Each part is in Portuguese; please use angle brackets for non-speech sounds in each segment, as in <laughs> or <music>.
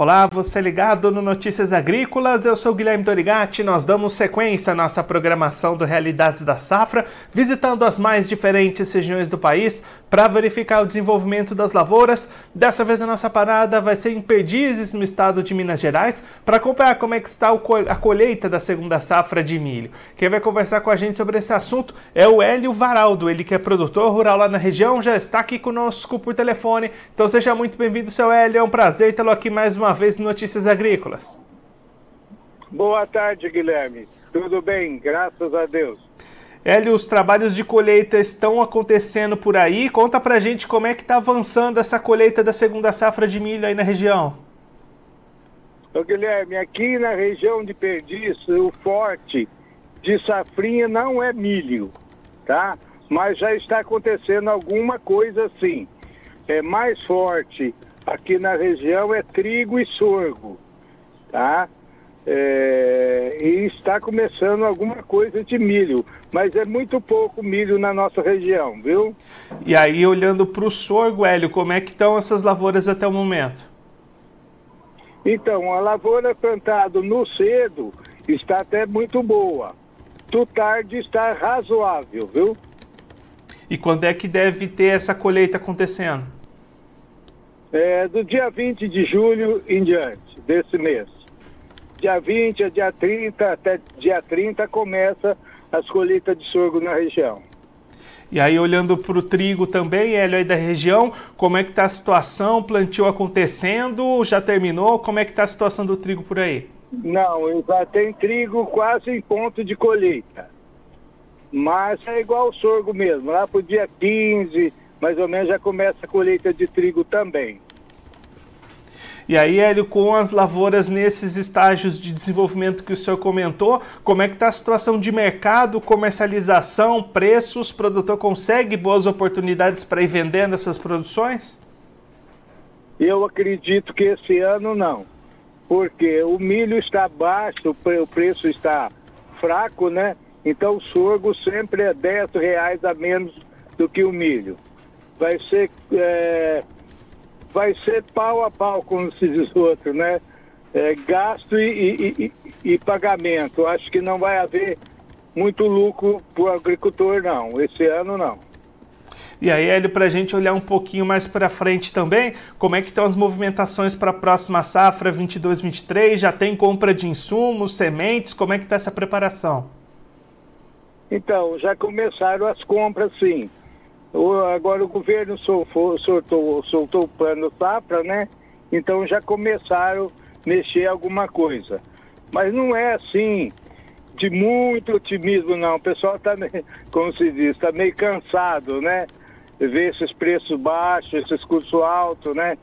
Olá, você ligado no Notícias Agrícolas, eu sou Guilherme Dorigati. Nós damos sequência à nossa programação do Realidades da Safra, visitando as mais diferentes regiões do país para verificar o desenvolvimento das lavouras. Dessa vez a nossa parada vai ser em Perdizes, no estado de Minas Gerais, para acompanhar como é que está a colheita da segunda safra de milho. Quem vai conversar com a gente sobre esse assunto é o Hélio Varaldo, ele que é produtor rural lá na região, já está aqui conosco por telefone. Então seja muito bem-vindo, seu Hélio, é um prazer tê-lo aqui mais uma uma vez no Notícias Agrícolas. Boa tarde, Guilherme. Tudo bem, graças a Deus. Hélio, os trabalhos de colheita estão acontecendo por aí. Conta pra gente como é que está avançando essa colheita da segunda safra de milho aí na região. Ô, Guilherme, aqui na região de Perdiz, o forte de safrinha não é milho, tá? Mas já está acontecendo alguma coisa assim. É mais forte aqui na região é trigo e sorgo, tá? É, e está começando alguma coisa de milho, mas é muito pouco milho na nossa região, viu? E aí, olhando para o sorgo, Hélio, como é que estão essas lavouras até o momento? Então, a lavoura plantada no cedo está até muito boa. Do tarde está razoável, viu? E quando é que deve ter essa colheita acontecendo? É, do dia 20 de julho em diante, desse mês. Dia 20 a dia 30, até dia 30 começa as colheitas de sorgo na região. E aí, olhando para o trigo também, Hélio, aí da região, como é que está a situação? Plantio acontecendo? Já terminou? Como é que está a situação do trigo por aí? Não, já tem trigo quase em ponto de colheita. Mas é igual o sorgo mesmo. Lá para o dia 15, mais ou menos já começa a colheita de trigo também. E aí, Hélio, com as lavouras nesses estágios de desenvolvimento que o senhor comentou, como é que está a situação de mercado, comercialização, preços? O produtor consegue boas oportunidades para ir vendendo essas produções? Eu acredito que esse ano não, porque o milho está baixo, o preço está fraco, né? Então o sorgo sempre é 10 reais a menos do que o milho vai ser, é, vai ser pau a pau, como se diz o outro, né? É, gasto e, e, e, e pagamento. Acho que não vai haver muito lucro para o agricultor, não. Esse ano, não. E aí, Hélio, para a gente olhar um pouquinho mais para frente também, como é que estão as movimentações para a próxima safra 22-23? Já tem compra de insumos, sementes? Como é que está essa preparação? Então, já começaram as compras, sim. Agora o governo soltou, soltou, soltou o plano safra, né? Então já começaram a mexer alguma coisa. Mas não é assim de muito otimismo, não. O pessoal está, <laughs> como se diz, está meio cansado, né? Ver esses preços baixos, esses custos altos, né?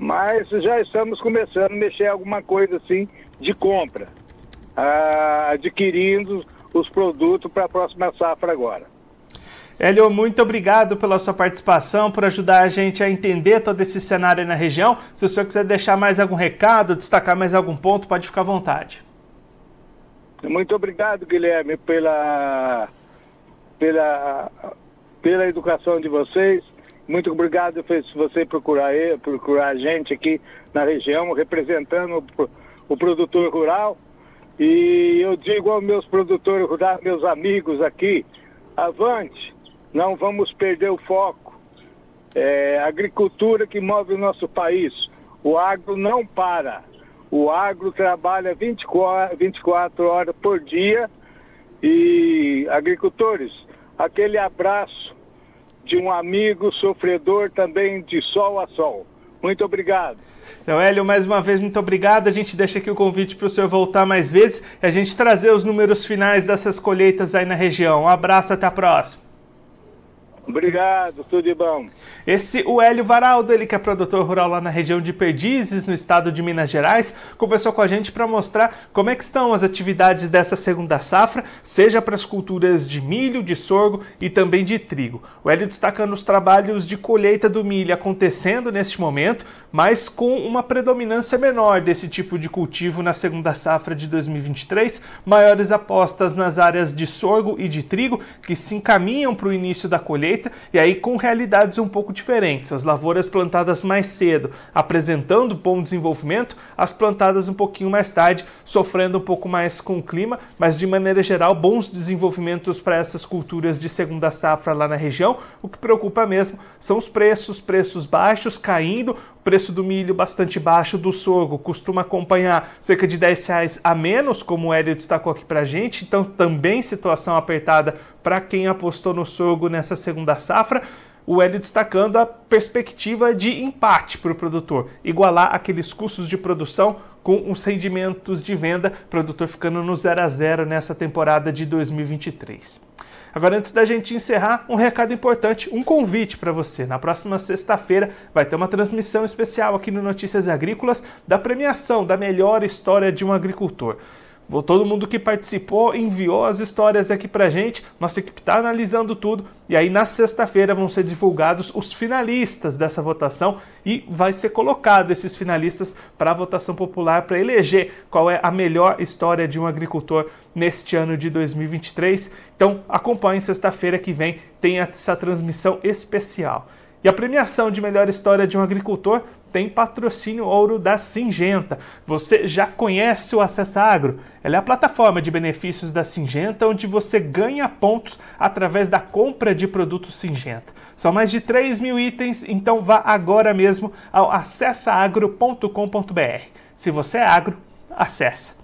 Mas já estamos começando a mexer alguma coisa assim de compra, ah, adquirindo os produtos para a próxima safra agora. Hélio, muito obrigado pela sua participação, por ajudar a gente a entender todo esse cenário na região. Se o senhor quiser deixar mais algum recado, destacar mais algum ponto, pode ficar à vontade. Muito obrigado, Guilherme, pela, pela, pela educação de vocês. Muito obrigado por você procurar, procurar a gente aqui na região, representando o, o produtor rural. E eu digo aos meus produtores rurais, meus amigos aqui, avante, não vamos perder o foco. É a agricultura que move o nosso país. O agro não para. O agro trabalha 24, 24 horas por dia. E agricultores, aquele abraço de um amigo sofredor também de sol a sol. Muito obrigado. Então, Hélio, mais uma vez, muito obrigado. A gente deixa aqui o convite para o senhor voltar mais vezes e a gente trazer os números finais dessas colheitas aí na região. Um abraço, até a próxima. Obrigado, tudo de bom. Esse, o Hélio Varaldo, ele que é produtor rural lá na região de Perdizes, no estado de Minas Gerais, conversou com a gente para mostrar como é que estão as atividades dessa segunda safra, seja para as culturas de milho, de sorgo e também de trigo. O Hélio destacando os trabalhos de colheita do milho acontecendo neste momento, mas com uma predominância menor desse tipo de cultivo na segunda safra de 2023, maiores apostas nas áreas de sorgo e de trigo, que se encaminham para o início da colheita e aí com realidades um pouco diferentes. As lavouras plantadas mais cedo apresentando bom desenvolvimento, as plantadas um pouquinho mais tarde sofrendo um pouco mais com o clima, mas de maneira geral bons desenvolvimentos para essas culturas de segunda safra lá na região. O que preocupa mesmo são os preços, preços baixos caindo, preço do milho bastante baixo, do sorgo costuma acompanhar cerca de 10 reais a menos, como o Hélio destacou aqui para gente, então também situação apertada para quem apostou no sorgo nessa segunda safra. O Hélio destacando a perspectiva de empate para o produtor, igualar aqueles custos de produção com os rendimentos de venda, produtor ficando no 0 a 0 nessa temporada de 2023. Agora, antes da gente encerrar, um recado importante, um convite para você. Na próxima sexta-feira vai ter uma transmissão especial aqui no Notícias Agrícolas da premiação da melhor história de um agricultor. Todo mundo que participou enviou as histórias aqui pra gente. Nossa equipe está analisando tudo. E aí, na sexta-feira, vão ser divulgados os finalistas dessa votação e vai ser colocado esses finalistas para a votação popular para eleger qual é a melhor história de um agricultor neste ano de 2023. Então, acompanhe sexta-feira que vem, tem essa transmissão especial. E a premiação de melhor história de um agricultor tem patrocínio ouro da Singenta. Você já conhece o Acessa Agro? Ela é a plataforma de benefícios da Singenta, onde você ganha pontos através da compra de produtos Singenta. São mais de 3 mil itens, então vá agora mesmo ao acessaagro.com.br. Se você é agro, acessa.